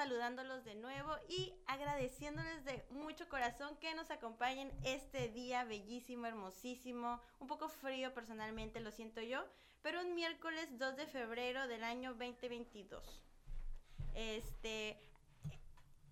saludándolos de nuevo y agradeciéndoles de mucho corazón que nos acompañen este día bellísimo, hermosísimo, un poco frío personalmente, lo siento yo, pero un miércoles 2 de febrero del año 2022. Este,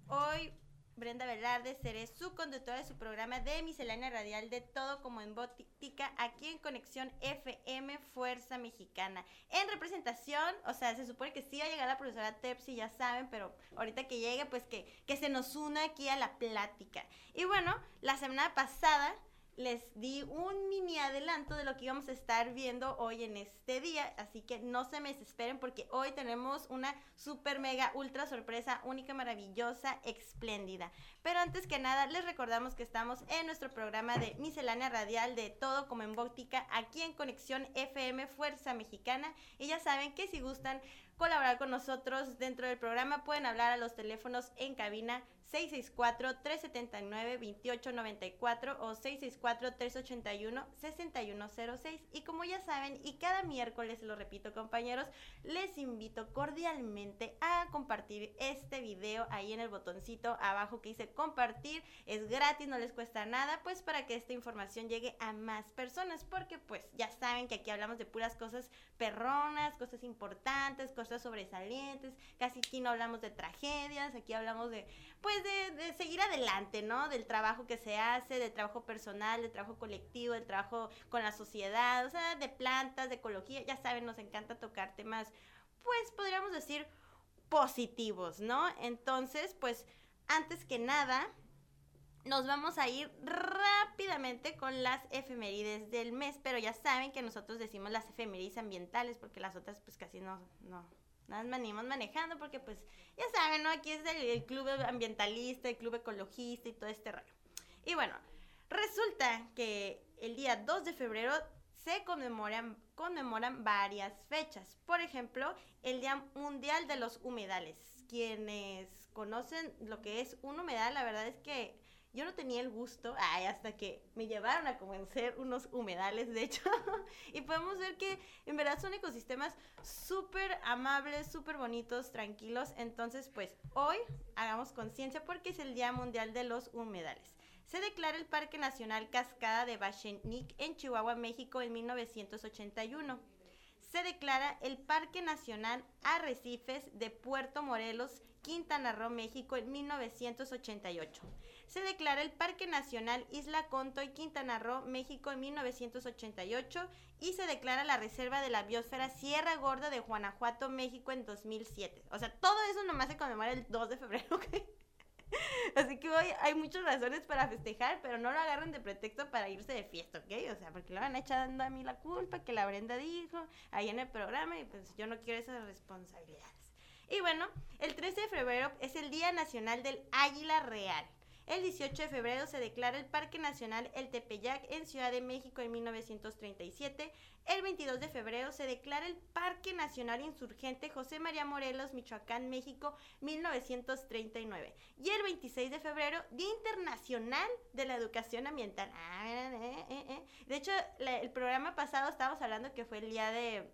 hoy Brenda Velarde, seré su conductora de su programa de miscelánea radial de todo como en botica aquí en Conexión FM Fuerza Mexicana. En representación, o sea, se supone que sí va a llegar la profesora Tepsi, ya saben, pero ahorita que llegue, pues que, que se nos una aquí a la plática. Y bueno, la semana pasada les di un mini adelanto de lo que íbamos a estar viendo hoy en este día, así que no se me desesperen porque hoy tenemos una super mega ultra sorpresa única, maravillosa, espléndida. Pero antes que nada, les recordamos que estamos en nuestro programa de miscelánea radial de todo como en Bótica, aquí en Conexión FM Fuerza Mexicana, y ya saben que si gustan colaborar con nosotros dentro del programa, pueden hablar a los teléfonos en cabina 664-379-2894 o 664-381-6106. Y como ya saben, y cada miércoles, lo repito compañeros, les invito cordialmente a compartir este video ahí en el botoncito abajo que dice compartir. Es gratis, no les cuesta nada, pues para que esta información llegue a más personas, porque pues ya saben que aquí hablamos de puras cosas perronas, cosas importantes, cosas sobresalientes, casi aquí no hablamos de tragedias, aquí hablamos de pues de, seguir adelante, ¿no? Del trabajo que se hace, del trabajo personal, del trabajo colectivo, del trabajo con la sociedad, o sea, de plantas, de ecología, ya saben, nos encanta tocar temas, pues podríamos decir positivos, ¿no? Entonces, pues antes que nada, nos vamos a ir rápidamente con las efemérides del mes, pero ya saben que nosotros decimos las efemérides ambientales porque las otras pues casi no, no, Nada más venimos manejando porque pues ya saben, ¿no? Aquí es el, club ambientalista, el club ecologista y todo este rollo. Y bueno, resulta que el día 2 de febrero se conmemoran, conmemoran varias fechas. Por ejemplo, el Día Mundial de los Humedales. Quienes conocen lo que es un humedal, la verdad es que yo no tenía el gusto, ay, hasta que me llevaron a conocer unos humedales, de hecho, y podemos ver que en verdad son ecosistemas súper amables, súper bonitos, tranquilos. Entonces, pues hoy hagamos conciencia porque es el Día Mundial de los Humedales. Se declara el Parque Nacional Cascada de Bachenic en Chihuahua, México, en 1981 se declara el Parque Nacional Arrecifes de Puerto Morelos, Quintana Roo, México, en 1988 se declara el Parque Nacional Isla Conto y Quintana Roo, México en 1988 y se declara la Reserva de la Biosfera Sierra Gorda de Guanajuato, México en 2007. O sea, todo eso nomás se conmemora el 2 de febrero, ¿ok? Así que hoy hay muchas razones para festejar, pero no lo agarren de pretexto para irse de fiesta, ¿ok? O sea, porque lo van echando a mí la culpa, que la Brenda dijo ahí en el programa y pues yo no quiero esas responsabilidades. Y bueno, el 13 de febrero es el Día Nacional del Águila Real. El 18 de febrero se declara el Parque Nacional El Tepeyac en Ciudad de México en 1937. El 22 de febrero se declara el Parque Nacional Insurgente José María Morelos, Michoacán, México, 1939. Y el 26 de febrero, Día Internacional de la Educación Ambiental. Ah, eh, eh, eh. De hecho, el programa pasado estábamos hablando que fue el día de...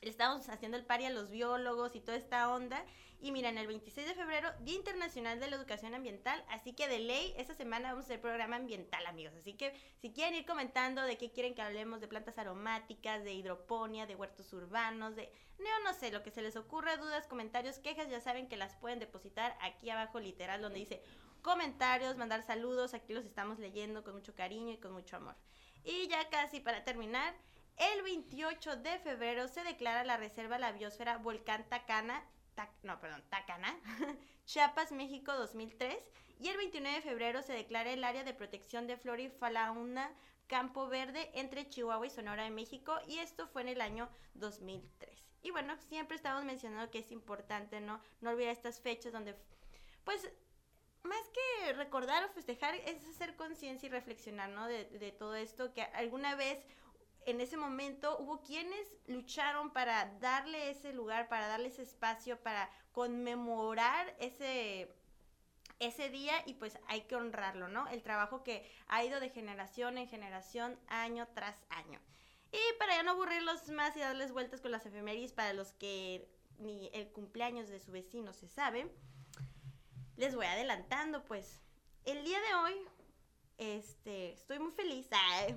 Estábamos haciendo el pari a los biólogos y toda esta onda. Y miren, el 26 de febrero, Día Internacional de la Educación Ambiental, así que de ley, esta semana vamos a hacer programa ambiental, amigos. Así que si quieren ir comentando de qué quieren que hablemos, de plantas aromáticas, de hidroponía, de huertos urbanos, de... No, no sé, lo que se les ocurra, dudas, comentarios, quejas, ya saben que las pueden depositar aquí abajo, literal, donde dice comentarios, mandar saludos, aquí los estamos leyendo con mucho cariño y con mucho amor. Y ya casi para terminar, el 28 de febrero se declara la Reserva La Biosfera Volcán Tacana no, perdón, Tacana, Chiapas, México 2003. Y el 29 de febrero se declara el área de protección de flora y fauna Campo Verde entre Chihuahua y Sonora de México. Y esto fue en el año 2003. Y bueno, siempre estamos mencionando que es importante, ¿no? No olvidar estas fechas donde, pues, más que recordar o festejar, es hacer conciencia y reflexionar, ¿no? De, de todo esto, que alguna vez en ese momento hubo quienes lucharon para darle ese lugar, para darle ese espacio, para conmemorar ese, ese día y pues hay que honrarlo, ¿no? El trabajo que ha ido de generación en generación, año tras año. Y para ya no aburrirlos más y darles vueltas con las efemérides para los que ni el cumpleaños de su vecino se sabe, les voy adelantando, pues el día de hoy este, estoy muy feliz,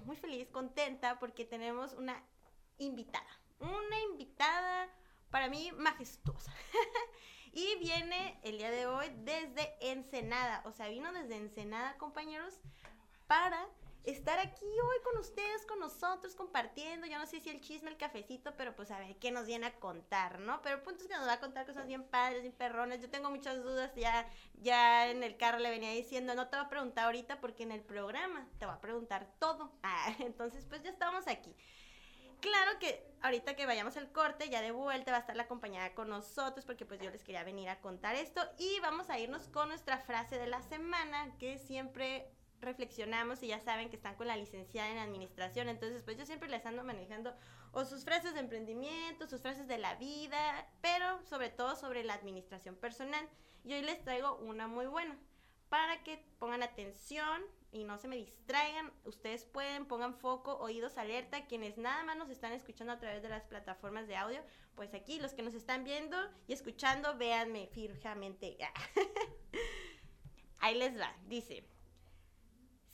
muy feliz, contenta porque tenemos una invitada, una invitada para mí majestuosa. y viene el día de hoy desde Ensenada, o sea, vino desde Ensenada, compañeros, para estar aquí hoy con ustedes, con nosotros, compartiendo. Yo no sé si el chisme, el cafecito, pero pues a ver qué nos viene a contar, ¿no? Pero el punto es que nos va a contar cosas bien padres, bien perrones. Yo tengo muchas dudas, ya, ya en el carro le venía diciendo, no te va a preguntar ahorita porque en el programa te va a preguntar todo. Ah, entonces, pues ya estamos aquí. Claro que ahorita que vayamos al corte, ya de vuelta va a estar la acompañada con nosotros porque pues yo les quería venir a contar esto y vamos a irnos con nuestra frase de la semana que siempre reflexionamos y ya saben que están con la licenciada en administración, entonces pues yo siempre les ando manejando o sus frases de emprendimiento, sus frases de la vida, pero sobre todo sobre la administración personal. Y hoy les traigo una muy buena para que pongan atención y no se me distraigan. Ustedes pueden, pongan foco, oídos alerta. Quienes nada más nos están escuchando a través de las plataformas de audio, pues aquí los que nos están viendo y escuchando, véanme fijamente. Ahí les va. Dice,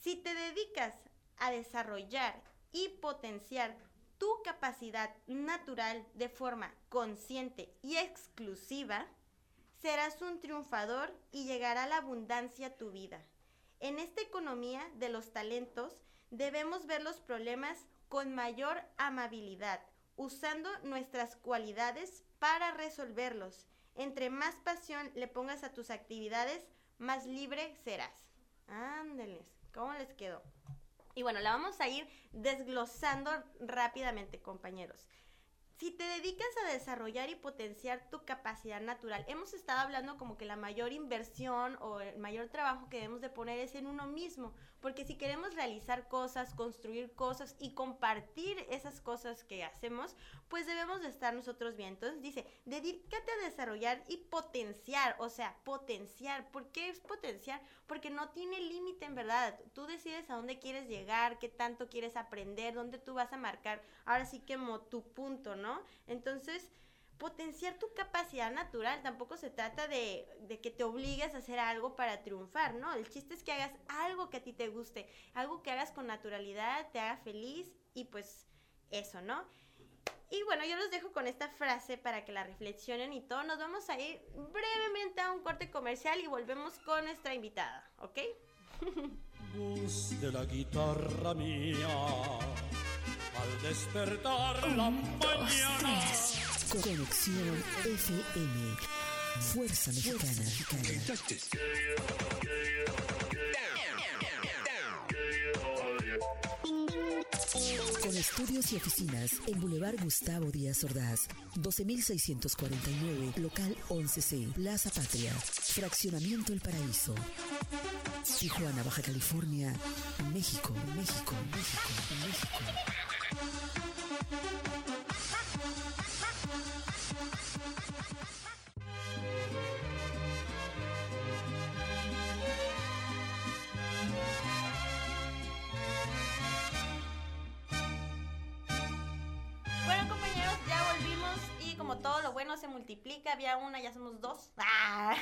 si te dedicas a desarrollar y potenciar tu capacidad natural de forma consciente y exclusiva, serás un triunfador y llegará la abundancia a tu vida. En esta economía de los talentos debemos ver los problemas con mayor amabilidad, usando nuestras cualidades para resolverlos. Entre más pasión le pongas a tus actividades, más libre serás. Ándeles. ¿Cómo les quedó? Y bueno, la vamos a ir desglosando rápidamente, compañeros. Si te dedicas a desarrollar y potenciar tu capacidad natural, hemos estado hablando como que la mayor inversión o el mayor trabajo que debemos de poner es en uno mismo, porque si queremos realizar cosas, construir cosas y compartir esas cosas que hacemos, pues debemos de estar nosotros bien. Entonces dice, dedícate a desarrollar y potenciar, o sea, potenciar. ¿Por qué es potenciar? Porque no tiene límite en verdad. Tú decides a dónde quieres llegar, qué tanto quieres aprender, dónde tú vas a marcar, ahora sí que como tu punto, ¿no? Entonces, potenciar tu capacidad natural. Tampoco se trata de, que te obligues a hacer algo para triunfar, ¿no? El chiste es que hagas algo que a ti te guste, algo que hagas con naturalidad, te haga feliz y pues eso, ¿no? Y bueno, yo los dejo con esta frase para que la reflexionen y todo. Nos vamos a ir brevemente a un corte comercial y volvemos con nuestra invitada, ¿ok? la guitarra mía al despertar la mañana. Conexión FM. Fuerza Mexicana. Con estudios y oficinas en Boulevard Gustavo Díaz Ordaz, 12649, local 11C, Plaza Patria, Fraccionamiento El Paraíso. Tijuana, Baja California, México, México, México, México. Multiplica, había una, ya somos dos. ¡Ah!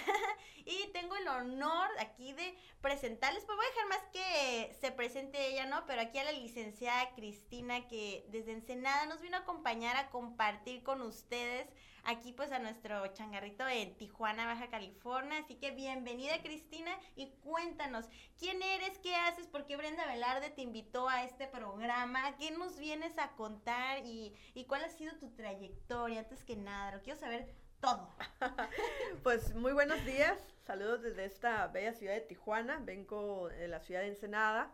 Honor aquí de presentarles, pues voy a dejar más que se presente ella, ¿no? Pero aquí a la licenciada Cristina que desde Ensenada nos vino a acompañar a compartir con ustedes aquí pues a nuestro changarrito en Tijuana, Baja California. Así que bienvenida Cristina y cuéntanos, ¿quién eres? ¿Qué haces? ¿Por qué Brenda Velarde te invitó a este programa? ¿Qué nos vienes a contar? ¿Y, y cuál ha sido tu trayectoria? Antes que nada, lo quiero saber todo. pues muy buenos días, saludos desde esta bella ciudad de Tijuana, vengo de la ciudad de Ensenada.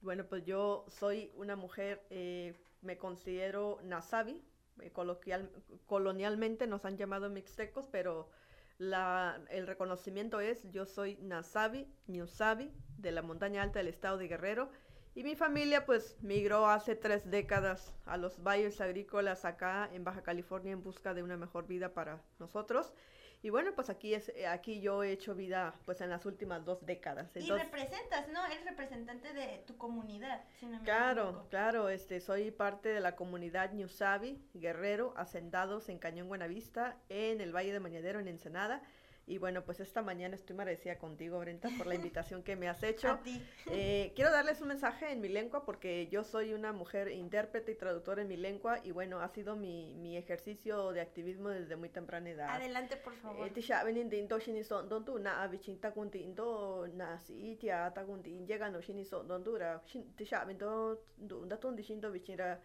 Bueno, pues yo soy una mujer, eh, me considero nasabi, eh, coloquial, colonialmente nos han llamado mixtecos, pero la, el reconocimiento es yo soy nasabi, ñusabi, de la montaña alta del estado de Guerrero, y mi familia pues migró hace tres décadas a los valles agrícolas acá en Baja California en busca de una mejor vida para nosotros. Y bueno, pues aquí es aquí yo he hecho vida pues en las últimas dos décadas. y representas, ¿no? Eres representante de tu comunidad. claro, claro, este soy parte de la comunidad Ñusabi, Guerrero, Hacendados en Cañón Buenavista, en el Valle de Mañadero, en Ensenada. Y bueno, pues esta mañana estoy agradecida contigo, Brenta, por la invitación que me has hecho. A ti. Eh, quiero darles un mensaje en mi lengua porque yo soy una mujer intérprete y traductora en mi lengua y bueno, ha sido mi, mi ejercicio de activismo desde muy temprana edad. Adelante, por favor. Eh, tisha benin din do shini so don tu na abichin ta kun din do na si tia ta kun din llega no shini so don tu ra shin tisha ben do do da ton di shin do bichin ra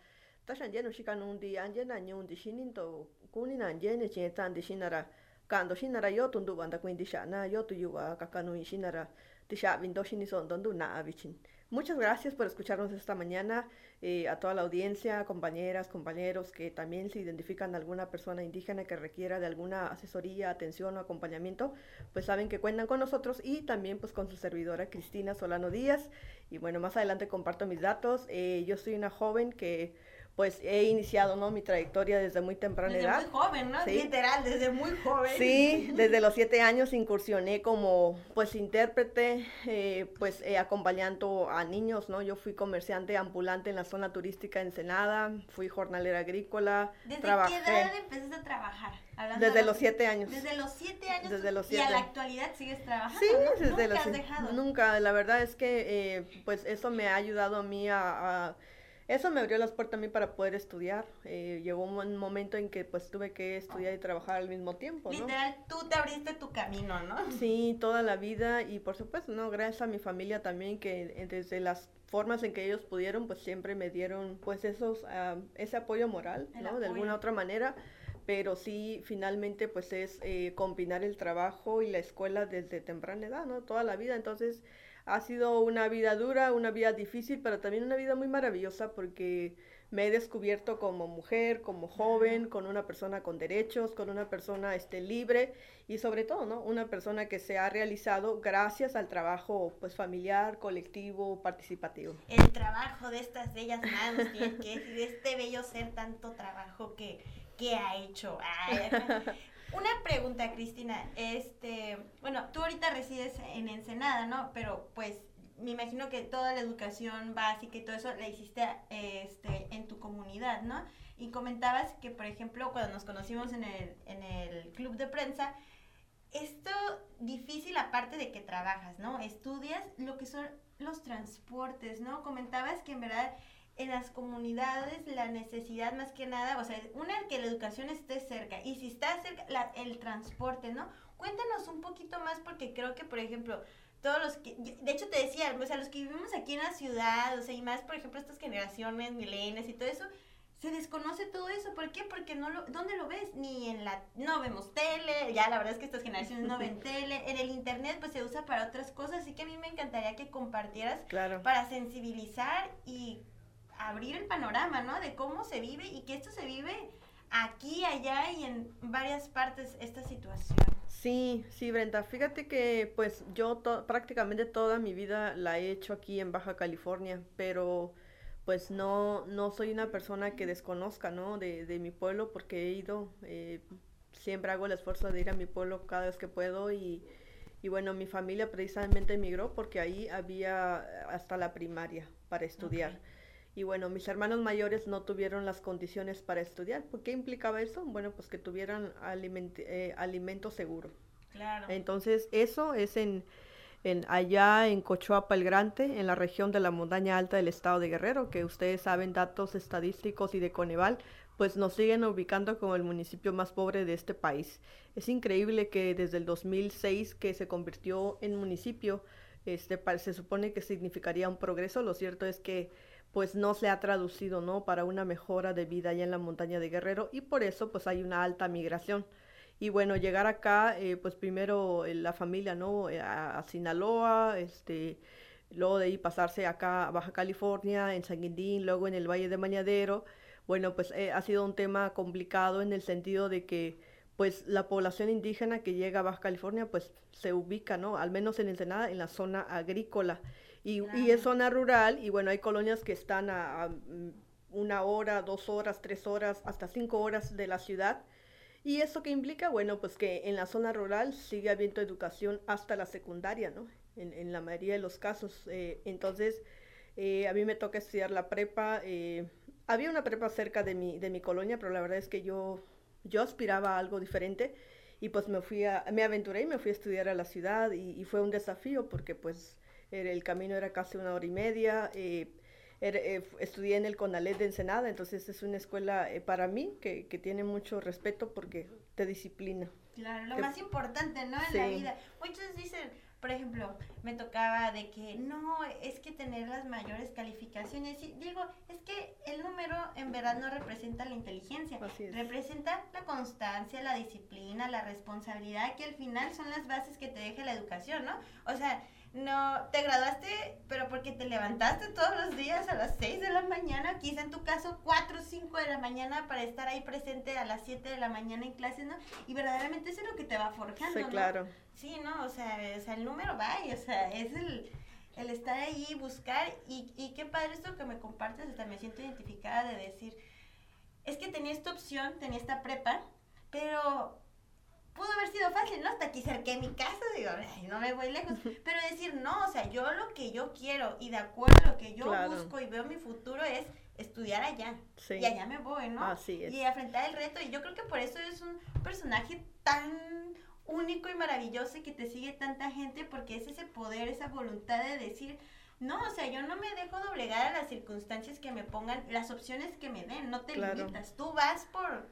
ta shan je no shika nun di anje na nyun di shinin to kuni na anje ne chen tan di shinara kando shinara yo tun du banda kuin tisha na yo tu yuwa kakanu in shinara tisha ben do shini so don tu na abichin Muchas gracias por escucharnos esta mañana, eh, a toda la audiencia, compañeras, compañeros que también se identifican alguna persona indígena que requiera de alguna asesoría, atención o acompañamiento, pues saben que cuentan con nosotros y también pues con su servidora Cristina Solano Díaz. Y bueno, más adelante comparto mis datos. Eh, yo soy una joven que pues he iniciado ¿no? mi trayectoria desde muy temprana Desde edad. muy joven, ¿no? Sí. Literal, desde muy joven. Sí, desde los siete años incursioné como pues intérprete, eh, pues eh, acompañando a niños, ¿no? Yo fui comerciante ambulante en la zona turística Ensenada, fui jornalera agrícola, ¿Desde trabajé qué edad empezaste a trabajar? Hablando desde de los siete años. Desde los siete años. Desde los Y a siete. la actualidad sigues trabajando. Sí, ¿no? desde Nunca los has siete- dejado. Nunca, la verdad es que eh, pues eso me ha ayudado a mí a, a- Eso me abrió las puertas a mí para poder estudiar. Eh, llegó un mo- momento en que pues tuve que estudiar y trabajar al mismo tiempo, ¿no? Literal, tú te abriste tu camino, ¿no? Sí, toda la vida y por supuesto, no, gracias a mi familia también que eh, desde las formas en que ellos pudieron, pues siempre me dieron pues esos ah, ese apoyo moral, El ¿no? De alguna otra manera, pero sí finalmente pues es eh, combinar el trabajo y la escuela desde temprana edad, ¿no? Toda la vida, entonces ha sido una vida dura, una vida difícil, pero también una vida muy maravillosa porque me he descubierto como mujer, como joven, con una persona con derechos, con una persona este, libre y sobre todo, ¿no? Una persona que se ha realizado gracias al trabajo pues familiar, colectivo, participativo. El trabajo de estas bellas manos que decir, de este bello ser tanto trabajo que, que ha hecho. Ay, Una pregunta, Cristina. Este, bueno, tú ahorita resides en Ensenada, ¿no? Pero pues me imagino que toda la educación básica y todo eso la hiciste este, en tu comunidad, ¿no? Y comentabas que, por ejemplo, cuando nos conocimos en el, en el club de prensa, esto difícil aparte de que trabajas, ¿no? Estudias lo que son los transportes, ¿no? Comentabas que en verdad en las comunidades la necesidad más que nada, o sea, una que la educación esté cerca y si está cerca la- el transporte, ¿no? Cuéntanos un poquito más porque creo que, por ejemplo, todos los que, de hecho te decía, o sea, los que vivimos aquí en la ciudad, o sea, y más, por ejemplo, estas generaciones milenias y todo eso, se desconoce todo eso. ¿Por qué? Porque no lo, ¿dónde lo ves? Ni en la, no vemos tele, ya la verdad es que estas generaciones no ven tele, en el internet pues se usa para otras cosas, así que a mí me encantaría que compartieras Claro. para sensibilizar y abrir el panorama, ¿no? De cómo se vive y que esto se vive aquí, allá y en varias partes esta situación. Sí, sí, Brenda. Fíjate que pues yo to- prácticamente toda mi vida la he hecho aquí en Baja California, pero pues no, no soy una persona que desconozca, ¿no? De, de mi pueblo porque he ido, eh, siempre hago el esfuerzo de ir a mi pueblo cada vez que puedo y, y bueno, mi familia precisamente emigró porque ahí había hasta la primaria para estudiar. Y bueno, mis hermanos mayores no tuvieron las condiciones para estudiar. ¿Por qué implicaba eso? Bueno, pues que tuvieran aliment- eh, alimento seguro. Claro. Entonces, eso es en, en allá en Cochoapa el Grande, en la región de la montaña alta del estado de Guerrero, que ustedes saben datos estadísticos y de Coneval, pues nos siguen ubicando como el municipio más pobre de este país. Es increíble que desde el 2006 que se convirtió en municipio, este, se supone que significaría un progreso. Lo cierto es que pues no se ha traducido, ¿no? Para una mejora de vida allá en la montaña de Guerrero y por eso pues hay una alta migración. Y bueno, llegar acá, eh, pues primero eh, la familia, ¿no? Eh, A, Sinaloa, este, luego de ahí pasarse acá a Baja California, en San Quintín, luego en el Valle de Mañadero. Bueno, pues eh, ha sido un tema complicado en el sentido de que pues la población indígena que llega a Baja California pues se ubica, ¿no? Al menos en Ensenada, en la zona agrícola. Y, es zona rural y bueno, hay colonias que están a, a, mm, una hora, dos horas, tres horas, hasta cinco horas de la ciudad. ¿Y eso qué implica? Bueno, pues que en la zona rural sigue habiendo educación hasta la secundaria, ¿no? En, en la mayoría de los casos. eh, entonces, eh, a mí me toca estudiar la prepa. eh, había una prepa cerca de mi, de mi colonia, pero la verdad es que yo, yo aspiraba a algo diferente. y pues me fui a, me aventuré y me fui a estudiar a la ciudad y, y fue un desafío porque pues el camino era casi una hora y media. eh, eh, estudié en el CONALET de Ensenada, entonces es una escuela eh, para mí que, que tiene mucho respeto porque te disciplina. Claro, lo que- más importante, ¿no? En la vida. Muchos dicen, por ejemplo, me tocaba de que no, es que tener las mayores calificaciones. Y digo, es que el número en verdad no representa la inteligencia. Representa la constancia, la disciplina, la responsabilidad, que al final son las bases que te deja la educación, ¿no? O sea, no, te graduaste, pero porque te levantaste todos los días a las 6 de la mañana, quizá en tu caso 4 o 5 de la mañana para estar ahí presente a las 7 de la mañana en clases, ¿no? Y verdaderamente eso es lo que te va forjando, Sí, ¿no? claro. Sí, ¿no? O sea, o sea, el número va y, o sea, es el, el estar ahí, buscar y, y qué padre esto que me compartes, hasta me siento identificada de decir, es que tenía esta opción, tenía esta prepa, pero pudo haber sido fácil, ¿no? Hasta aquí cerqué mi casa, digo, "Ay, no me voy lejos. Pero decir, no, o sea, yo lo que yo quiero y de acuerdo a lo que yo Claro. busco y veo mi futuro es estudiar allá. Sí. Y allá me voy, ¿no? Así es. Y afrontar el reto. Y yo creo que por eso es un personaje tan único y maravilloso y que te sigue tanta gente porque es ese poder, esa voluntad de decir, no, o sea, yo no me dejo doblegar a las circunstancias que me pongan, las opciones que me den, no te Claro. limitas, tú vas por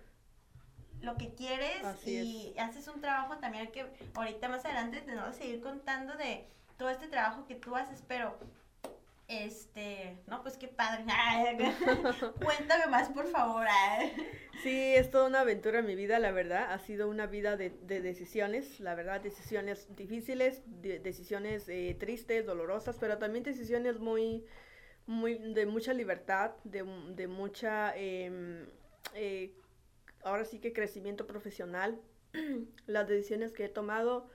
lo que quieres Así y haces un trabajo también que ahorita más adelante te voy a seguir contando de todo este trabajo que tú haces, pero este, no, pues qué padre. Cuéntame más, por favor. Sí, es toda una aventura en mi vida, la verdad. Ha sido una vida de, de decisiones, la verdad, decisiones difíciles, de- decisiones eh, tristes, dolorosas, pero también decisiones muy, muy de mucha libertad, de, de mucha, em, eh, ahora sí que crecimiento profesional. Las decisiones que he tomado,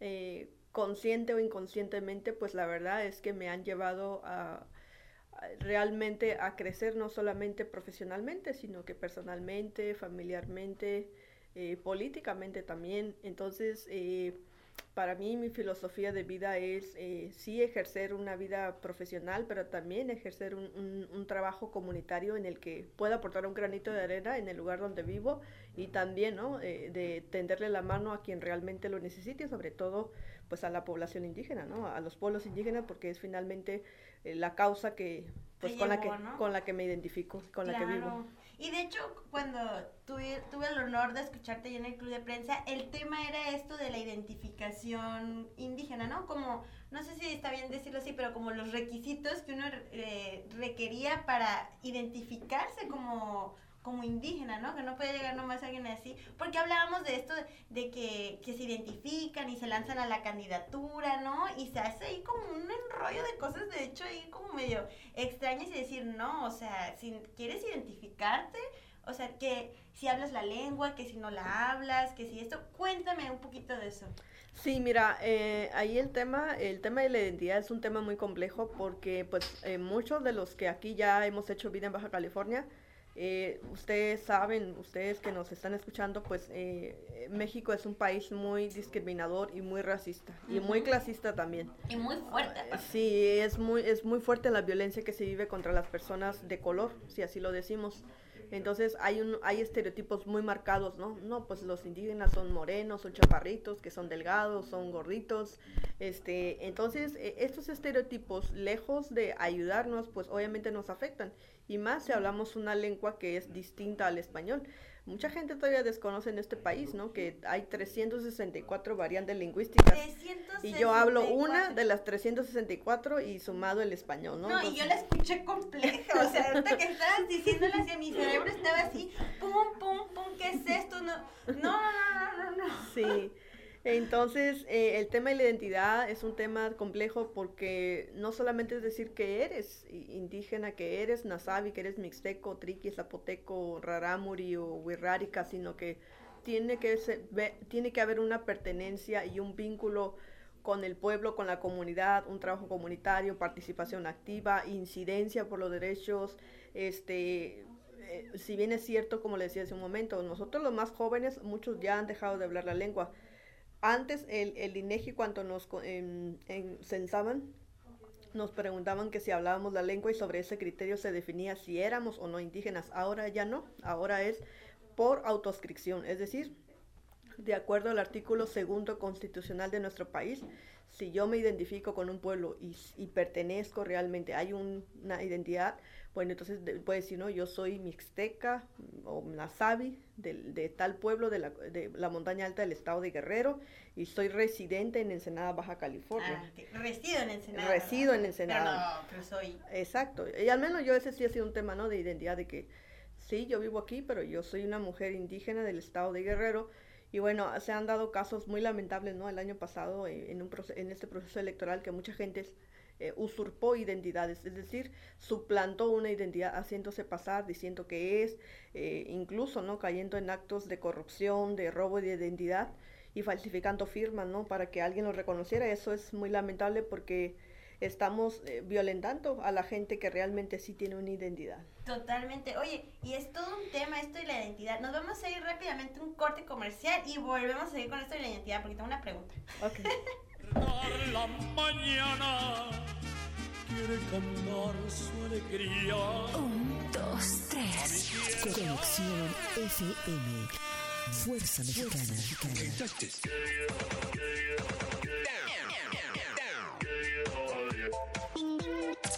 eh, consciente o inconscientemente, pues la verdad es que me han llevado a realmente a crecer no solamente profesionalmente, sino que personalmente, familiarmente, eh, políticamente también. Entonces, eh, para mí mi filosofía de vida es eh, sí ejercer una vida profesional, pero también ejercer un, un- un trabajo comunitario en el que pueda aportar un granito de arena en el lugar donde vivo y también ¿no? Eh, de tenderle la mano a quien realmente lo necesite, sobre todo pues a la población indígena, ¿no? a los pueblos indígenas, porque es finalmente eh, la causa que pues con la que ¿no? con la que me identifico, con la que vivo. Y de hecho, cuando tuve, tuve el honor de escucharte ahí en el club de prensa, el tema era esto de la identificación indígena, ¿no? Como, no sé si está bien decirlo así, pero como los requisitos que uno eh, requería para identificarse como como indígena, ¿no? Que no puede llegar nomás alguien así, porque hablábamos de esto, de que, que se identifican y se lanzan a la candidatura, ¿no? Y se hace ahí como un enrollo de cosas, de hecho, ahí como medio extrañas y decir, no, o sea, si quieres identificarte, o sea, que si hablas la lengua, que si no la hablas, que si esto, cuéntame un poquito de eso. Sí, mira, eh, ahí el tema, el tema de la identidad es un tema muy complejo porque pues eh, muchos de los que aquí ya hemos hecho vida en Baja California, eh, ustedes saben, ustedes que nos están escuchando, pues eh, México es un país muy discriminador y muy racista y muy clasista también. Y muy fuerte, aparte. Sí, es muy, es muy fuerte la violencia que se vive contra las personas de color, si así lo decimos. Entonces hay un, hay estereotipos muy marcados, ¿no? No, pues los indígenas son morenos, son chaparritos, que son delgados, son gorditos. Este, entonces eh, estos estereotipos, lejos de ayudarnos, pues obviamente nos afectan. Y más si hablamos una lengua que es distinta al español. Mucha gente todavía desconoce en este país, ¿no? Que hay 364 variantes lingüísticas. 364. Y yo hablo una de las 364 y sumado el español, ¿no? No, y yo la escuché compleja, o sea, ahorita que estabas diciéndola hacia mi cerebro estaba así, pum, pum, pum, ¿qué es esto? No, no, no, no, no, no. Sí. Entonces, eh, el tema de la identidad es un tema complejo porque no solamente es decir que eres indígena, que eres nasabi, que eres mixteco, triqui, zapoteco, rarámuri o wixárika, sino que tiene que, se- ve- tiene que haber una pertenencia y un vínculo con el pueblo, con la comunidad, un trabajo comunitario, participación activa, incidencia por los derechos, este, eh, si bien es cierto, como le decía hace un momento, nosotros los más jóvenes, muchos ya han dejado de hablar la lengua. Antes el, el INEGI cuando nos en- en- censaban, nos preguntaban que si hablábamos la lengua y sobre ese criterio se definía si éramos o no indígenas. Ahora ya no, ahora es por autoscripción, es decir, de acuerdo al artículo segundo constitucional de nuestro país, si yo me identifico con un pueblo y, y pertenezco realmente, hay un- una identidad, bueno, entonces de- puede decir, no, yo soy mixteca o nazabi del- de, tal pueblo de la, de la montaña alta del estado de Guerrero y soy residente en Ensenada, Baja California. Ah. Resido en Ensenada. Resido ¿verdad? en Ensenada. Pero no, pero soy. Exacto, y al menos yo ese sí ha sido un tema, ¿no? De identidad, de que sí, yo vivo aquí, pero yo soy una mujer indígena del estado de Guerrero. Y bueno, se han dado casos muy lamentables, ¿no? El año pasado, eh, en, un en este proceso electoral, que mucha gente eh, usurpó identidades, es decir, suplantó una identidad haciéndose pasar, diciendo que es, eh, incluso, ¿no? Cayendo en actos de corrupción, de robo de identidad y falsificando firmas, ¿no? Para que alguien lo reconociera. Eso es muy lamentable porque estamos eh, violentando a la gente que realmente sí tiene una identidad. Totalmente. Oye, y es todo un tema esto de la identidad. Nos vamos a ir rápidamente a un corte comercial y volvemos a seguir con esto de la identidad porque tengo una pregunta. Ok. La mañana quiere cantar su alegría. Un, dos, tres. Conexión FM. Fuerza Mexicana.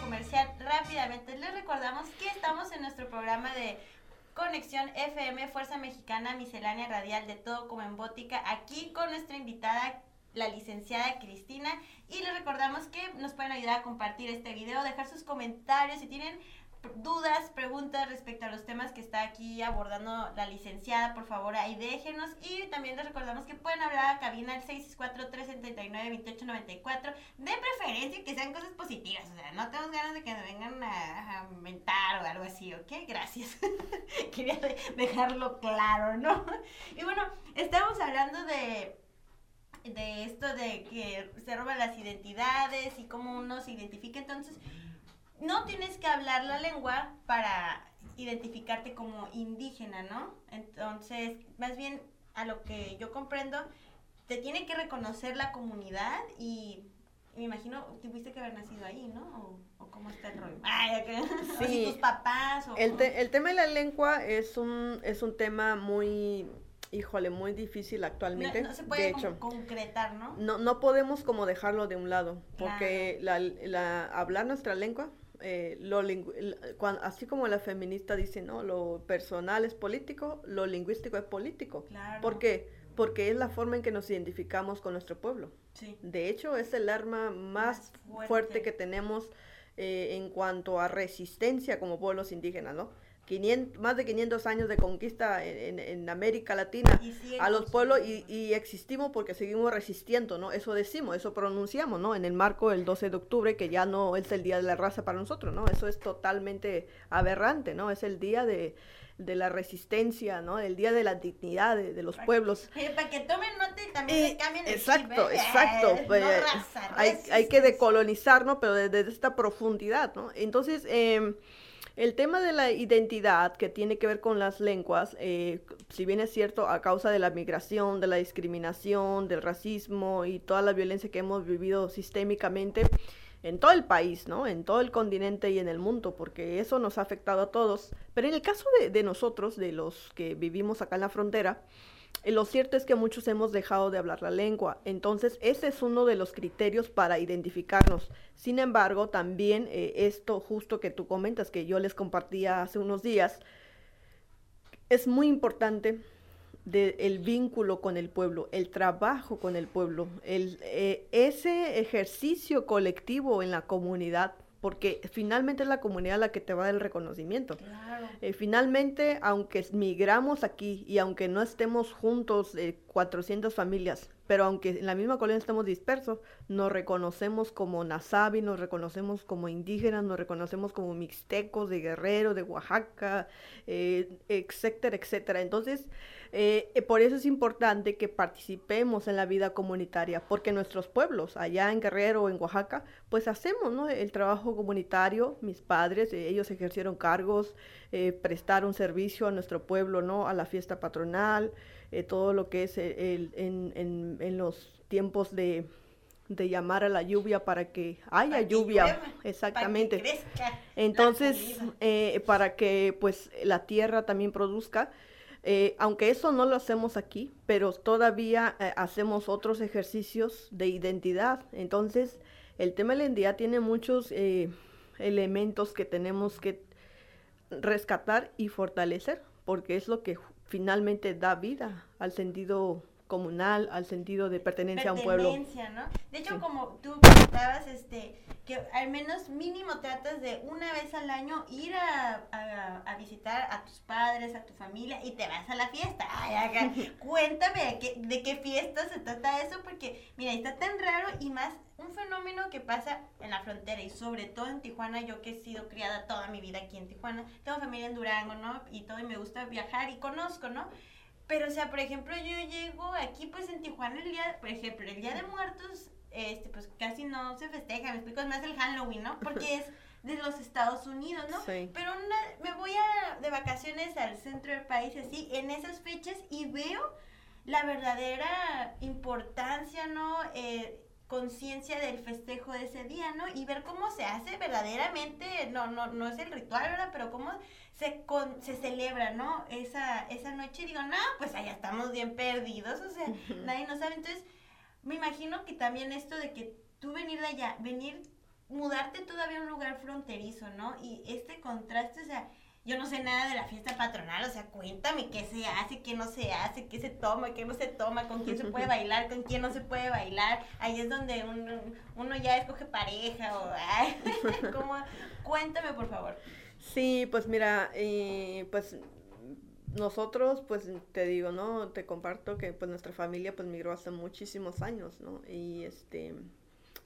Comercial. Rápidamente les recordamos que estamos en nuestro programa de Conexión FM, Fuerza Mexicana, Miscelánea Radial de Todo como en Bótica, aquí con nuestra invitada, la licenciada Cristina. Y les recordamos que nos pueden ayudar a compartir este video, dejar sus comentarios si tienen dudas, preguntas respecto a los temas que está aquí abordando la licenciada, por favor ahí déjenos. Y también les recordamos que pueden hablar a cabina al 664-379-2894, de preferencia que sean cosas positivas, o sea, no tenemos ganas de que me vengan a, mentar o algo así, ¿ok? Gracias. Quería de- dejarlo claro, ¿no? Y bueno, estamos hablando de de esto de que se roban las identidades y cómo uno se identifica, entonces no tienes que hablar la lengua para identificarte como indígena, ¿no? Entonces, más bien a lo que yo comprendo, te tiene que reconocer la comunidad y me imagino tuviste que haber nacido ahí, ¿no? O, o cómo está el rollo. Ay, ok. o si Sí. tus papás o El, te- el tema de la lengua es un, es un tema muy, híjole, muy difícil actualmente. no se puede de hecho, concretar, ¿no? no, no podemos como dejarlo de un lado, porque la, la- hablar nuestra lengua, eh, lo lingü- el- cuan- así como la feminista dice, ¿no? Lo personal es político, lo lingüístico es político. Claro. ¿Por qué? Porque es la forma en que nos identificamos con nuestro pueblo. Sí. De hecho, es el arma más, Más fuerte. fuerte. que tenemos eh, en cuanto a resistencia como pueblos indígenas, ¿no? 500 más de 500 años de conquista en, en- en América Latina a los pueblos y, y existimos porque seguimos resistiendo, ¿no? Eso decimos, eso pronunciamos, ¿no? En el marco del 12 de octubre, que ya no es el Día de la Raza para nosotros, ¿no? Eso es totalmente aberrante, ¿no? Es el día de, de la resistencia, ¿no? El día de la dignidad de, de los pueblos. Para que tomen nota y también Eh, cambien el exacto, chip, ¿eh? exacto. Eh, pues, no raza, hay, hay que resistencia. decolonizar, ¿no? Pero desde esta profundidad, ¿no? Entonces, eh, el tema de la identidad que tiene que ver con las lenguas, eh, si bien es cierto, a causa de la migración, de la discriminación, del racismo y toda la violencia que hemos vivido sistémicamente en todo el país, ¿no? En todo el continente y en el mundo, porque eso nos ha afectado a todos. Pero en el caso de, nosotros, de los que vivimos acá en la frontera, eh, Lo cierto es que muchos hemos dejado de hablar la lengua, entonces ese es uno de los criterios para identificarnos. Sin embargo, también eh, esto justo que tú comentas, que yo les compartía hace unos días, es muy importante de- el vínculo con el pueblo, el trabajo con el pueblo, el, eh, ese ejercicio colectivo en la comunidad, porque finalmente es la comunidad la que te va a dar el reconocimiento. Claro. Eh, finalmente, aunque migramos aquí y aunque no estemos juntos eh, 400 familias, pero aunque en la misma colonia estamos dispersos, nos reconocemos como nazabi, nos reconocemos como indígenas, nos reconocemos como mixtecos de Guerrero, de Oaxaca, eh, etcétera, etcétera. Entonces, eh, eh, por eso es importante que participemos en la vida comunitaria, porque nuestros pueblos, allá en Guerrero o en Oaxaca, pues hacemos ¿no? el trabajo comunitario, mis padres, eh, ellos ejercieron cargos, prestaron servicio a nuestro pueblo, ¿no? a la fiesta patronal, todo lo que es el, en, en, los tiempos de, de llamar a la lluvia para que haya lluvia, exactamente. Para que crezca Entonces, para que pues la tierra también produzca. Eh, aunque eso no lo hacemos aquí, pero todavía eh, hacemos otros ejercicios de identidad. Entonces, el tema de la identidad tiene muchos eh, elementos que tenemos que rescatar y fortalecer, porque es lo que finalmente da vida al sentido comunal, al sentido de pertenencia, a un pueblo. ¿no? De hecho, como tú comentabas, este, que al menos mínimo tratas de una vez al año ir a, a, visitar a tus padres, a tu familia y te vas a la fiesta. Ay, cuéntame de qué, de qué fiesta se trata eso, porque mira, está tan raro y más un fenómeno que pasa en la frontera y sobre todo en Tijuana, yo que he sido criada toda mi vida aquí en Tijuana, tengo familia en Durango, ¿no? Y todo, y me gusta viajar y conozco, ¿no? Pero, o sea, por ejemplo, yo llego aquí, pues en Tijuana, el día, por ejemplo, el Día de Muertos, este, pues casi no se festeja, me explico, es más el Halloween, ¿no? Porque es de los Estados Unidos, ¿no? Sí. Pero una, me voy a, de vacaciones al centro del país, así, en esas fechas, y veo la verdadera importancia, ¿no? Eh, conciencia del festejo de ese día, ¿no? Y ver cómo se hace verdaderamente, no, no, no es el ritual, ¿verdad? Pero cómo se, con, se celebra, ¿no? Esa, esa noche, digo, no, pues allá estamos bien perdidos, o sea, nadie nos sabe. Entonces, me imagino que también esto de que tú venir de allá, venir, mudarte todavía a un lugar fronterizo, ¿no? Y este contraste, o sea, yo no sé nada de la fiesta patronal, o sea, cuéntame qué se hace, qué no se hace, qué se toma, qué no se toma, con quién se puede bailar, con quién no se puede bailar. Ahí es donde uno, uno ya escoge pareja o... Ay, ¿cómo? Cuéntame, por favor. Sí, pues mira, eh, pues nosotros, pues te digo, ¿no? Te comparto que pues nuestra familia pues migró hace muchísimos años, ¿no? Y este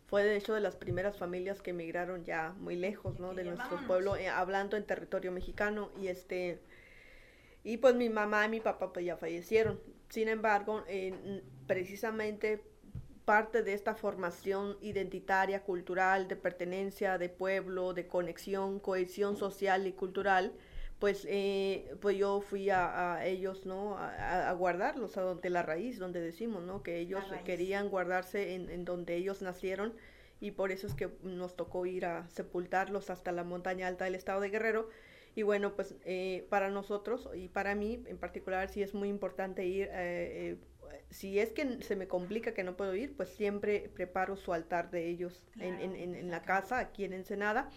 fue de hecho de las primeras familias que emigraron ya muy lejos, ¿no? De nuestro pueblo, eh, hablando en territorio mexicano y este y pues mi mamá y mi papá pues ya fallecieron. Sin embargo, precisamente parte de esta formación identitaria, cultural, de pertenencia, de pueblo, de conexión, cohesión social y cultural, pues, eh, pues yo fui a, ellos, ¿no? A, guardarlos, a donde la raíz, donde decimos, ¿no? Que ellos querían guardarse en, en, donde ellos nacieron y por eso es que nos tocó ir a sepultarlos hasta la montaña alta del estado de Guerrero. Y bueno, pues eh, para nosotros y para mí en particular sí es muy importante ir, eh, si es que se me complica que no puedo ir, pues siempre preparo su altar de ellos en, en, en, en, la casa, aquí en Ensenada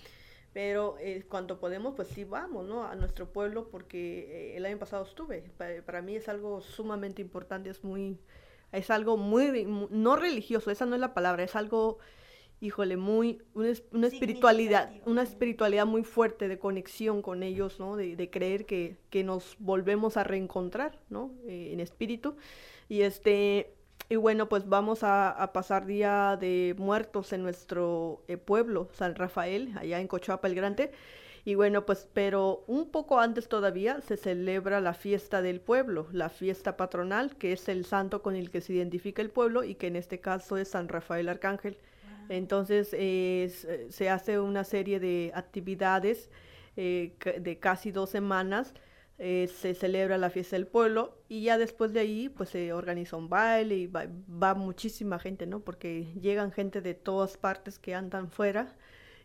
pero eh, cuando podemos, pues sí vamos, ¿no? A nuestro pueblo, porque eh, el año pasado estuve. Para, mí es algo sumamente importante, es muy, es algo muy, no religioso, esa no es la palabra, es algo, híjole, muy, una, espiritualidad, una espiritualidad muy fuerte de conexión con ellos, ¿no? De, de creer que, que, nos volvemos a reencontrar, ¿no? Eh, en espíritu. Y este, y bueno, pues vamos a, pasar Día de Muertos en nuestro eh, pueblo, San Rafael, allá en Cochuapa el Grande. Y bueno, pues, pero un poco antes todavía se celebra la fiesta del pueblo, la fiesta patronal, que es el santo con el que se identifica el pueblo y que en este caso es San Rafael Arcángel. Entonces eh, se hace una serie de actividades eh, de casi dos semanas eh, se celebra la fiesta del pueblo y ya después de ahí pues se organiza un baile y va, muchísima gente, ¿no? Porque llegan gente de todas partes que andan fuera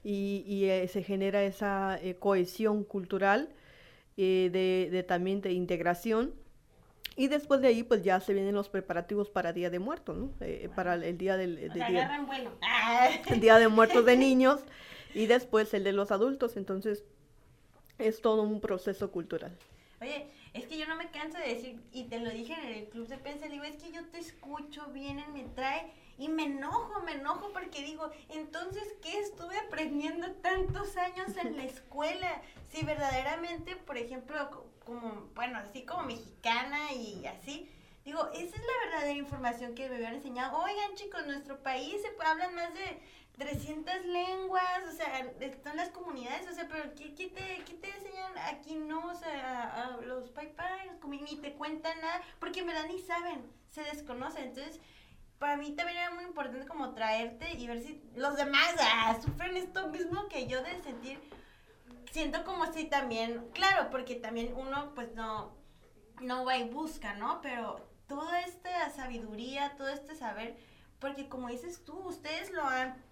y, eh, se genera esa eh, cohesión cultural de, también de integración y después de ahí pues ya se vienen los preparativos para Día de Muertos, ¿no? Para el, día del día, el día de Muertos de niños y después el de los adultos, entonces es todo un proceso cultural. Oye, es que yo no me canso de decir, y te lo dije en el club de prensa, digo, es que yo te escucho, vienen, me trae, y me enojo, me enojo porque digo, entonces, ¿qué estuve aprendiendo tantos años en la escuela? Si verdaderamente, por ejemplo, como, bueno, así como mexicana y así, Digo, esa es la verdadera información que me habían enseñado. Oigan, chicos, nuestro país se hablan más de 300 lenguas, o sea, están las comunidades, o sea, pero ¿qué, qué te, qué te enseñan aquí? No, o sea, a, los pai pai, ni te cuentan nada, porque en verdad ni saben, se desconocen. Entonces, para mí también era muy importante como traerte y ver si los demás ah, sufren esto mismo que yo de sentir. Siento como si también, claro, porque también uno pues no, no va y busca, ¿no? Pero toda esta sabiduría, todo este saber, porque como dices tú, ustedes lo han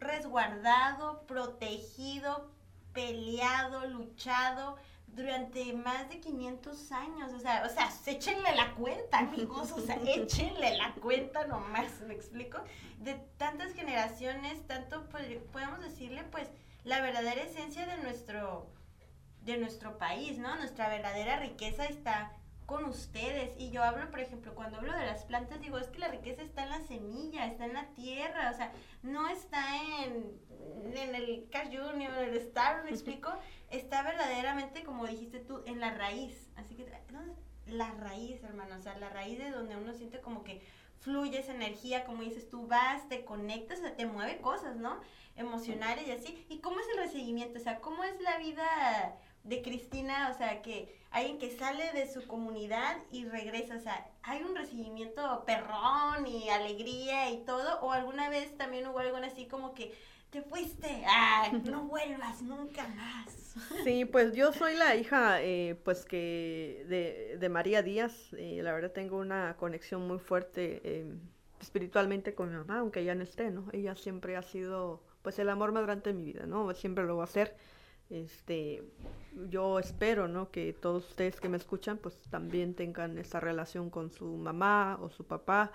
resguardado, protegido, peleado, luchado durante más de 500 años, o sea, o sea, échenle la cuenta, amigos, o sea, échenle la cuenta nomás, ¿me explico? De tantas generaciones, tanto podemos decirle, pues, la verdadera esencia de nuestro, de nuestro país, ¿no? Nuestra verdadera riqueza está con ustedes. Y yo hablo, por ejemplo, cuando hablo de las plantas, digo, es que la riqueza está en la semilla, está en la tierra, o sea, no está en, en el Cash Junior, en el Star, ¿me explico? Está verdaderamente, como dijiste tú, en la raíz. Así que, ¿dónde? La raíz, hermano, o sea, la raíz de donde uno siente como que fluye esa energía, como dices tú, vas, te conectas, o sea, te mueve cosas, ¿no? Emocionales y así. ¿Y cómo es el recibimiento? O sea, ¿cómo es la vida de Cristina? O sea, que alguien que sale de su comunidad y regresa, o sea, ¿hay un recibimiento perrón y alegría y todo? ¿O alguna vez también hubo algo así como que te fuiste, ah, no vuelvas nunca más? Sí, pues yo soy la hija, eh, pues que de, de María Díaz, eh, la verdad tengo una conexión muy fuerte eh, espiritualmente con mi mamá, aunque ella no esté, ¿no? Ella siempre ha sido, pues el amor más grande de mi vida, ¿no? Siempre lo va a ser este, yo espero, ¿no? Que todos ustedes que me escuchan, pues también tengan esa relación con su mamá o su papá.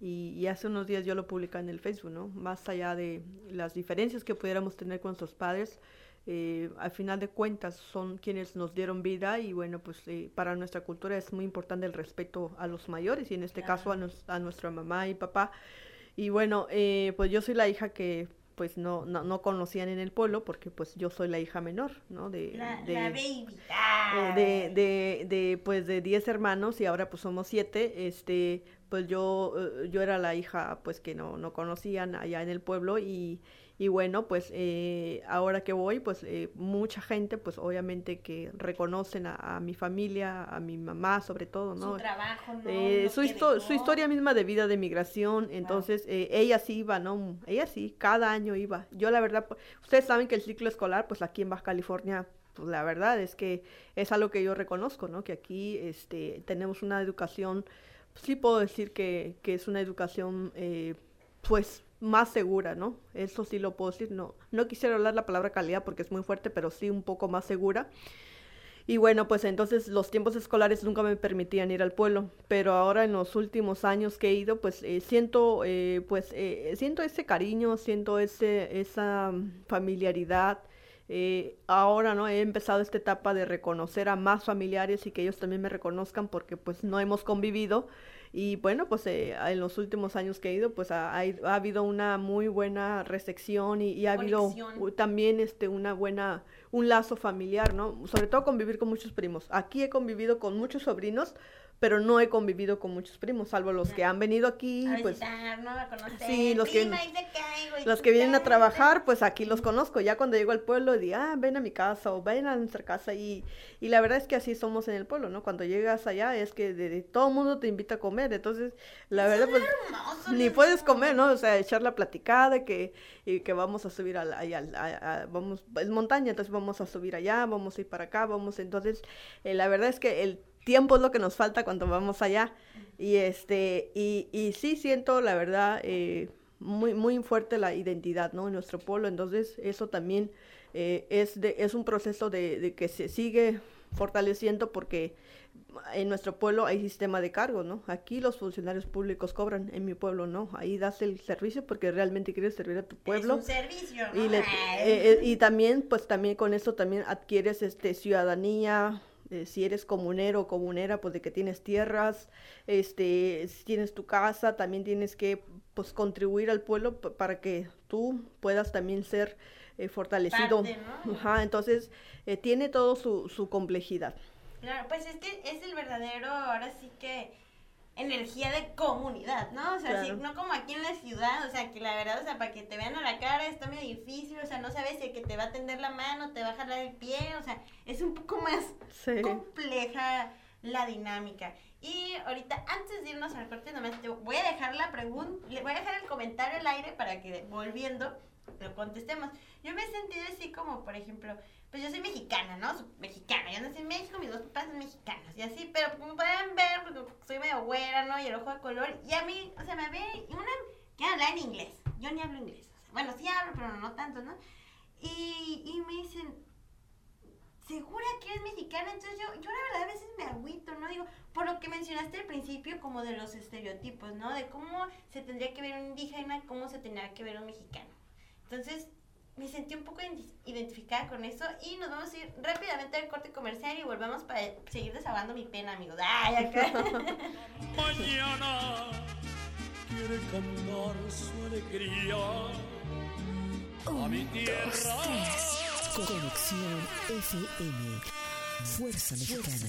Y, hace unos días yo lo publicé en el Facebook, ¿no? Más allá de las diferencias que pudiéramos tener con nuestros padres, eh, al final de cuentas son quienes nos dieron vida y bueno, pues eh, para nuestra cultura es muy importante el respeto a los mayores y en este caso a, a, nuestra mamá y papá. Y bueno, eh, pues yo soy la hija que pues no, no, no, conocían en el pueblo porque pues yo soy la hija menor, ¿no? De, la, de, baby. Eh, de, de, de, pues de 10 hermanos y ahora pues somos siete, este, pues yo, eh, yo era la hija pues que no, no conocían allá en el pueblo y, y bueno, pues eh, ahora que voy, pues eh, mucha gente, pues obviamente que reconocen a, mi familia, a mi mamá sobre todo, ¿no? Su trabajo, ¿no? Eh, su, su, historia misma de vida de migración, entonces ella sí iba, ¿no? Ella sí, cada año iba. Yo la verdad, pues, ustedes saben que el ciclo escolar, pues aquí en Baja California, pues la verdad es que es algo que yo reconozco, ¿no? Que aquí este, tenemos una educación, sí puedo decir que, que es una educación, pues más segura, ¿no? Eso sí lo puedo decir, no, no quisiera hablar la palabra calidad porque es muy fuerte, pero sí un poco más segura. Y bueno, pues entonces los tiempos escolares nunca me permitían ir al pueblo, pero ahora en los últimos años que he ido, pues eh, siento, eh, pues eh, siento ese cariño, siento ese, esa familiaridad. ahora, ¿no? He empezado esta etapa de reconocer a más familiares y que ellos también me reconozcan porque pues no hemos convivido y bueno, pues eh, en los últimos años que he ido, pues ha, ha, habido una muy buena recepción y, ha habido también este, una buena, un lazo familiar, ¿no? Sobre todo convivir con muchos primos. Aquí he convivido con muchos sobrinos, pero no he convivido con muchos primos, salvo los que han venido aquí, pues sí, los que los que vienen a trabajar, pues aquí los conozco. Ya cuando llego al pueblo digo, ah, ven a mi casa o ven a nuestra casa y, y la verdad es que así somos en el pueblo, ¿no? Cuando llegas allá es que de, todo el mundo te invita a comer, entonces la verdad pues ni puedes comer, ¿no? O sea, echar la platicada que y que vamos a subir allá, vamos es montaña, entonces vamos a subir allá, vamos a ir para acá, vamos, entonces eh, la verdad es que el tiempo es lo que nos falta cuando vamos allá. Y este, y, y sí siento, la verdad, eh, muy, muy fuerte la identidad, ¿no? En nuestro pueblo. Entonces, eso también eh, es, de, es un proceso de, que se sigue fortaleciendo porque en nuestro pueblo hay sistema de cargo, ¿no? Aquí los funcionarios públicos cobran, en mi pueblo no. Ahí das el servicio porque realmente quieres servir a tu pueblo. Es un servicio, y, eh, y también, pues también con eso también adquieres este ciudadanía, eh, si eres comunero o comunera, pues de que tienes tierras, este, si tienes tu casa, también tienes que pues contribuir al pueblo para que tú puedas también ser eh, fortalecido. entonces eh, tiene todo su, su complejidad. Claro, pues es que es el verdadero, ahora sí que energía de comunidad, ¿no? O sea, sí, no como aquí en la ciudad, o sea, que la verdad, o sea, para que te vean a la cara está medio difícil, o sea, no sabes si el que te va a tender la mano, te va a jalar el pie, o sea, es un poco más Sí. compleja la dinámica. Y ahorita, antes de irnos al corte, nomás te voy a dejar la pregunta, le voy a dejar el comentario al aire para que volviendo lo contestemos. Yo me he sentido así como, por ejemplo, pues yo soy mexicana, ¿no? Soy mexicana, yo nací en México, mis dos papás son mexicanos y así, pero como pueden ver, porque soy medio güera, ¿no? Y el ojo de color, y a mí, o sea, me ve una que habla en inglés. Yo ni hablo inglés. bueno, sí hablo, pero no tanto, ¿no? Y, y me dicen, ¿segura que eres mexicana? Entonces yo, yo la verdad a veces me agüito, ¿no? Digo, por lo que mencionaste al principio, como de los estereotipos, ¿no? De cómo se tendría que ver un indígena, cómo se tendría que ver un mexicano. Entonces, me sentí un poco identi- identificada con eso y nos vamos a ir rápidamente al corte comercial y volvemos para seguir desahogando mi pena, amigos. ¡Ay, acá! mañana quiere cantar su alegría a mi tierra. Conexión FM. Fuerza Mexicana.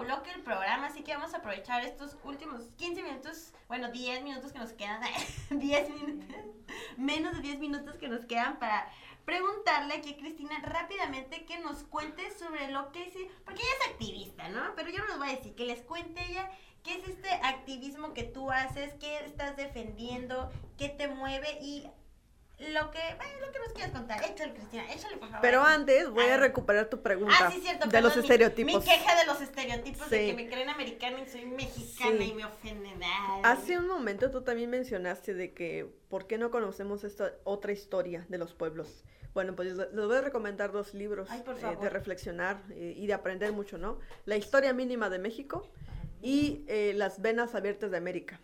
Bloque del programa, así que vamos a aprovechar estos últimos 15 minutos, bueno, 10 minutos que nos quedan, 10 minutos, menos de 10 minutos que nos quedan para preguntarle aquí a Cristina rápidamente que nos cuente sobre lo que es, porque ella es activista, ¿no? Pero yo no les voy a decir, que les cuente ella qué es este activismo que tú haces, qué estás defendiendo, qué te mueve y lo que, bueno, lo que nos quieras contar. Échale, Cristina, échale, por favor. Pero antes voy A recuperar tu pregunta Ah, sí, cierto. de los mi- estereotipos. Mi, queja de los estereotipos de Sí. que me creen americana y soy mexicana Sí. y me ofenden. Hace un momento tú también mencionaste de que por qué no conocemos esta otra historia de los pueblos. Bueno, pues les voy a recomendar dos libros Ay, eh, de reflexionar eh, y de aprender mucho, ¿no? La historia mínima de México y eh, Las venas abiertas de América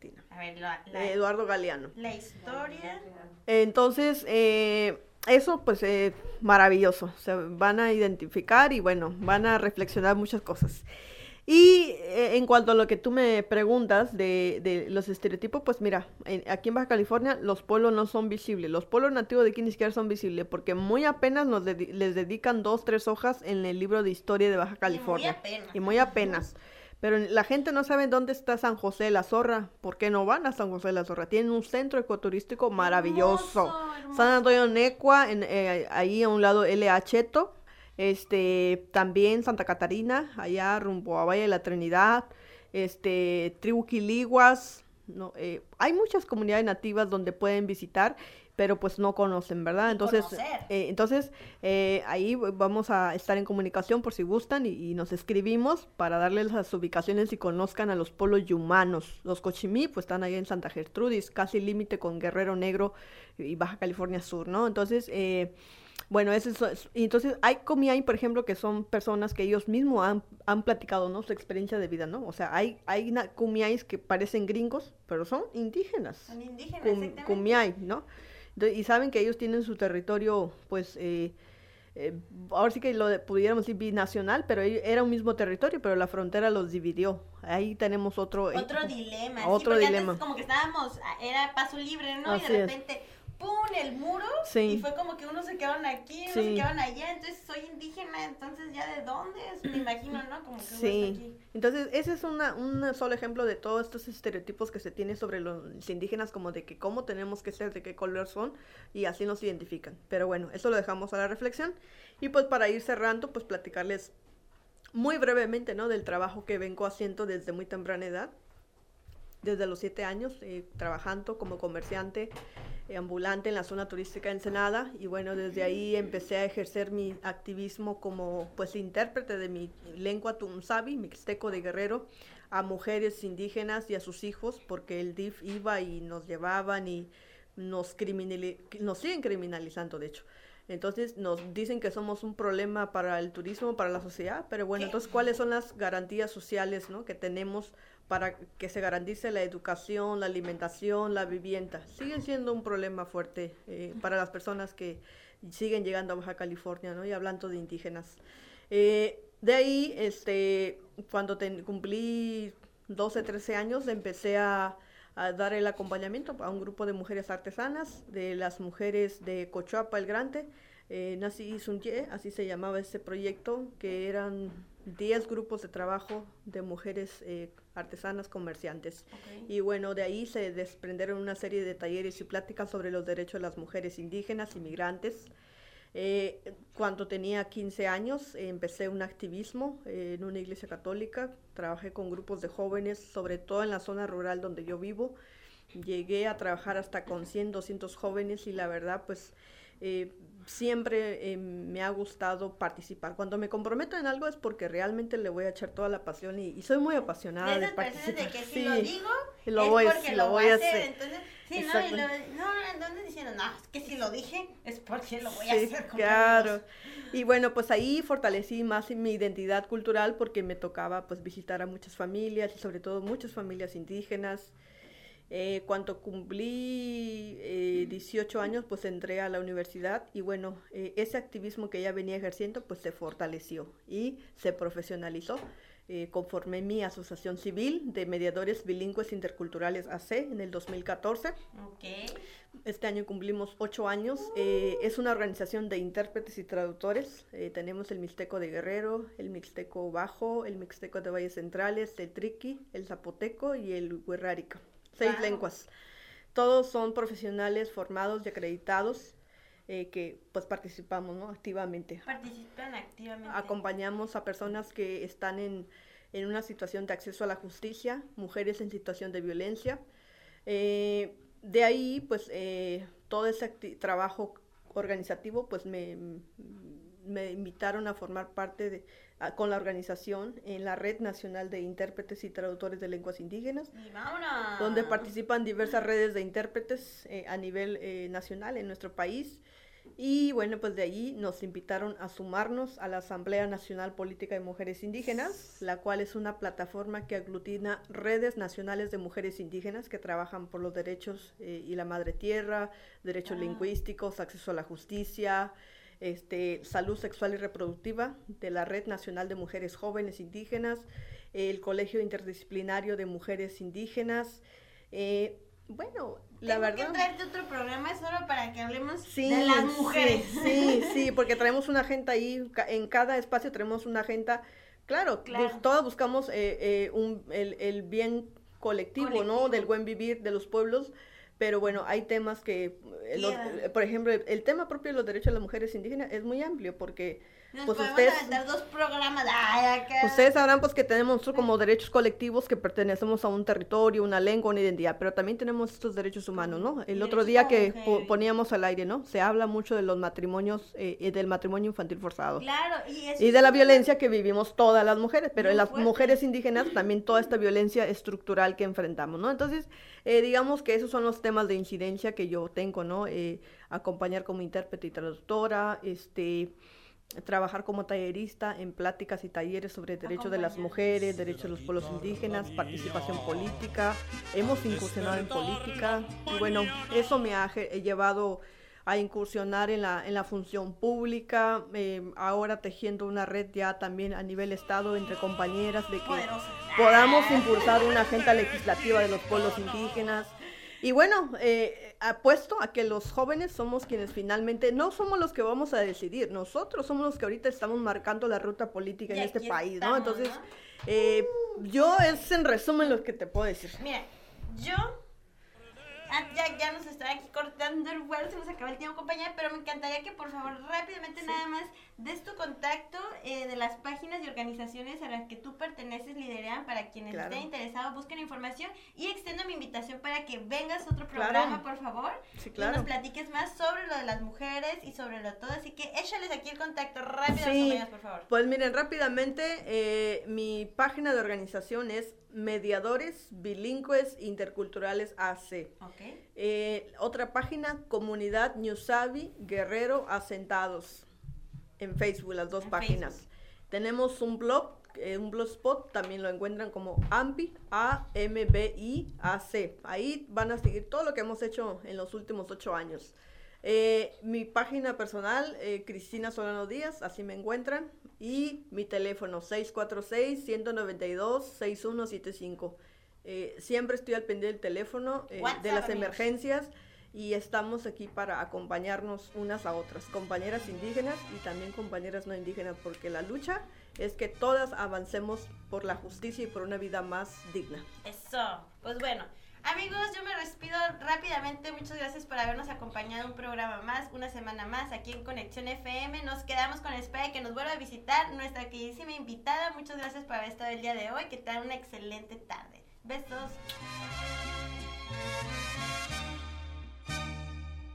Latina, A ver, la, la, de Eduardo Galeano. la historia. Entonces, eh, eso pues eh, maravilloso. Se van a identificar y bueno, van a reflexionar muchas cosas. Y eh, en cuanto a lo que tú me preguntas de, de los estereotipos, pues mira, en- aquí en Baja California los pueblos no son visibles. Los pueblos nativos de aquí ni siquiera son visibles porque muy apenas nos les dedican dos, tres hojas en el libro de historia de Baja California. apenas. Y muy apenas. Pero la gente no sabe dónde está San José de la Zorra. ¿Por qué no van a San José de la Zorra? Tienen un centro ecoturístico maravilloso. Hermoso, hermoso. San Antonio Necua, en, eh, ahí a un lado L.A. Cheto. Este, también Santa Catarina, allá rumbo a Valle de la Trinidad. Este, Tribu Quiliguas. No, eh, hay muchas comunidades nativas donde pueden visitar, pero pues no conocen, ¿verdad? Entonces, eh, entonces eh, ahí vamos a estar en comunicación por si gustan y, y nos escribimos para darles las ubicaciones y conozcan a los pueblos yumanos. Los Cochimí pues están ahí en Santa Gertrudis, casi límite con Guerrero Negro y Baja California Sur, ¿no? Entonces, eh, bueno, ese es, entonces hay comiay, por ejemplo, que son personas que ellos mismos han, han platicado, ¿no? Su experiencia de vida, ¿no? O sea, hay, hay kumiais que parecen gringos, pero son indígenas. Son indígenas, Cum- exactamente. Kumiai, ¿no? Y saben que ellos tienen su territorio, pues, eh, eh, ahora sí que lo de- pudiéramos decir binacional, pero era un mismo territorio, pero la frontera los dividió. Ahí tenemos otro... eh, Otro dilema. Otro dilema. Antes como que estábamos, ah, era paso libre, ¿no? Así y de es. ¡Pum! el muro. Sí. Y fue como que unos se quedaron aquí, unos se quedaron allá. Entonces soy indígena, entonces ya de dónde es? Me imagino, ¿no? Como que Sí, aquí. entonces ese es una, un solo ejemplo de todos estos estereotipos que se tiene sobre los indígenas, como de que cómo tenemos que ser, de qué color son, y así nos identifican. Pero bueno, eso lo dejamos a la reflexión. Y pues para ir cerrando, pues platicarles muy brevemente, ¿no? Del trabajo que vengo haciendo desde muy temprana edad, desde los siete años, eh, trabajando como comerciante eh, ambulante en la zona turística de Ensenada y bueno, desde ahí empecé a ejercer mi activismo como pues intérprete de mi lengua tumsabi, mixteco de guerrero, a mujeres indígenas y a sus hijos, porque el DIF iba y nos llevaban y nos, nos siguen criminalizando, de hecho. Entonces nos dicen que somos un problema para el turismo, para la sociedad, pero bueno, entonces ¿cuáles son las garantías sociales ¿no? que tenemos para que se garantice la educación, la alimentación, la vivienda? Siguen siendo un problema fuerte eh, para las personas que siguen llegando a Baja California, ¿no? Y hablando de indígenas. Eh, de ahí, este, cuando cumplí 12, 13 años, empecé a, dar el acompañamiento a un grupo de mujeres artesanas, de las mujeres de Cochuapa el Grande, eh, Nací Sunye, así se llamaba este proyecto, que eran 10 grupos de trabajo de mujeres eh, artesanas comerciantes. Y bueno, de ahí se desprendieron una serie de talleres y pláticas sobre los derechos de las mujeres indígenas, inmigrantes, eh, cuando tenía 15 años empecé un activismo eh, en una iglesia católica, trabajé con grupos de jóvenes, sobre todo en la zona rural donde yo vivo. Llegué a trabajar hasta con 100, 200 jóvenes y la verdad pues eh, siempre me ha gustado participar. Cuando me comprometo en algo es porque realmente le voy a echar toda la pasión y, soy muy apasionada de, participar. De que si lo digo, lo es voy, porque lo, voy a hacer. Sí, no, y lo, no, diciendo, no, es que si lo dije es porque lo voy a hacer. Claro. Y bueno, pues ahí fortalecí más mi identidad cultural porque me tocaba pues visitar a muchas familias y sobre todo muchas familias indígenas. Eh, cuando cumplí eh, 18 años, pues entré a la universidad y bueno, eh, ese activismo que ya venía ejerciendo, pues se fortaleció y se profesionalizó eh, conformé mi asociación civil de mediadores bilingües interculturales AC en el 2014. Este año cumplimos ocho años. Eh, es una organización de intérpretes y traductores. Tenemos el Mixteco de Guerrero, el Mixteco Bajo, el Mixteco de Valles Centrales, el Triqui, el Zapoteco y el Huerrárica. Seis lenguas. Todos son profesionales formados y acreditados eh, que pues participamos ¿no? activamente. Participan activamente. Acompañamos a personas que están en, en una situación de acceso a la justicia, mujeres en situación de violencia. Eh, de ahí, pues, eh, todo ese trabajo organizativo, pues, me, me, invitaron a formar parte de, con la organización en la Red Nacional de Intérpretes y Traductores de Lenguas Indígenas, donde participan diversas redes de intérpretes a nivel nacional en nuestro país. Y bueno, pues de ahí nos invitaron a sumarnos a la Asamblea Nacional Política de Mujeres Indígenas, la cual es una plataforma que aglutina redes nacionales de mujeres indígenas que trabajan por los derechos eh, y la madre tierra, derechos ah. lingüísticos, acceso a la justicia, este, salud sexual y reproductiva de la Red Nacional de Mujeres Jóvenes Indígenas, el Colegio Interdisciplinario de Mujeres Indígenas. Eh, bueno, la Tengo verdad. que traerte otro programa solo para que hablemos de las mujeres. Sí, sí, porque traemos una agenda ahí, en cada espacio tenemos una agenda. Claro, claro. todos buscamos eh, eh, un, el, el, bien colectivo, ¿no? Del buen vivir de los pueblos, pero bueno, hay temas que, eh, por ejemplo, el, tema propio de los derechos de las mujeres indígenas es muy amplio porque nos pues ustedes, dos programas. Ustedes sabrán pues que tenemos como derechos colectivos que pertenecemos a un territorio, una lengua, una identidad, pero también tenemos estos derechos humanos, ¿no? El otro día que poníamos al aire, ¿no? Se habla mucho de los matrimonios, eh, del matrimonio infantil forzado. Claro, y, de la violencia que vivimos todas las mujeres, pero en las mujeres indígenas también toda esta violencia estructural que enfrentamos, ¿no? Entonces, eh, digamos que esos son los temas de incidencia que yo tengo, ¿no? Eh, acompañar como intérprete y traductora, este trabajar como tallerista en pláticas y talleres sobre derechos de las mujeres, derechos de los pueblos indígenas, participación política. Hemos incursionado en política y bueno, eso me ha llevado a incursionar en la, en la función pública, eh, ahora tejiendo una red ya también a nivel Estado entre compañeras de que podamos impulsar una agenda legislativa de los pueblos indígenas. Y bueno, eh, apuesto a que los jóvenes somos quienes finalmente, no somos los que vamos a decidir, nosotros somos los que ahorita estamos marcando la ruta política en este país, ¿no? Entonces, Eh, yo es en resumen lo que te puedo decir. Mira, yo Ah, ya, ya nos está aquí cortando el vuelo, se nos acaba el tiempo, compañera, pero me encantaría que por favor rápidamente nada más des tu contacto eh, de las páginas y organizaciones a las que tú perteneces, lideran, para quienes estén interesados, busquen información y extiendo mi invitación para que vengas a otro programa, por favor, sí, claro. y nos platiques más sobre lo de las mujeres y sobre lo todo, así que échales aquí el contacto rápido, por favor. Pues miren, rápidamente, eh, mi página de organización es Mediadores Bilingües Interculturales AC. Ok. Eh, otra página, Comunidad Newsabi Guerrero Asentados. En Facebook, las dos páginas. Tenemos un blog, eh, un blogspot, también lo encuentran como AMBI, A-M-B-I-A-C. Ahí van a seguir todo lo que hemos hecho en los últimos ocho años. Eh, mi página personal, Cristina Solano Díaz, así me encuentran. Y mi teléfono, 646-192-6175. Eh, siempre estoy al pendiente del teléfono, eh, de las emergencias y estamos aquí para acompañarnos unas a otras, compañeras indígenas y también compañeras no indígenas, porque la lucha es que todas avancemos por la justicia y por una vida más digna. Eso, pues bueno. Amigos, yo me despido rápidamente. Muchas gracias por habernos acompañado un programa más, una semana más aquí en Conexión FM. Nos quedamos con espera de que nos vuelva a visitar nuestra queridísima invitada. Muchas gracias por haber estado el día de hoy. Que tengan una excelente tarde. Besos.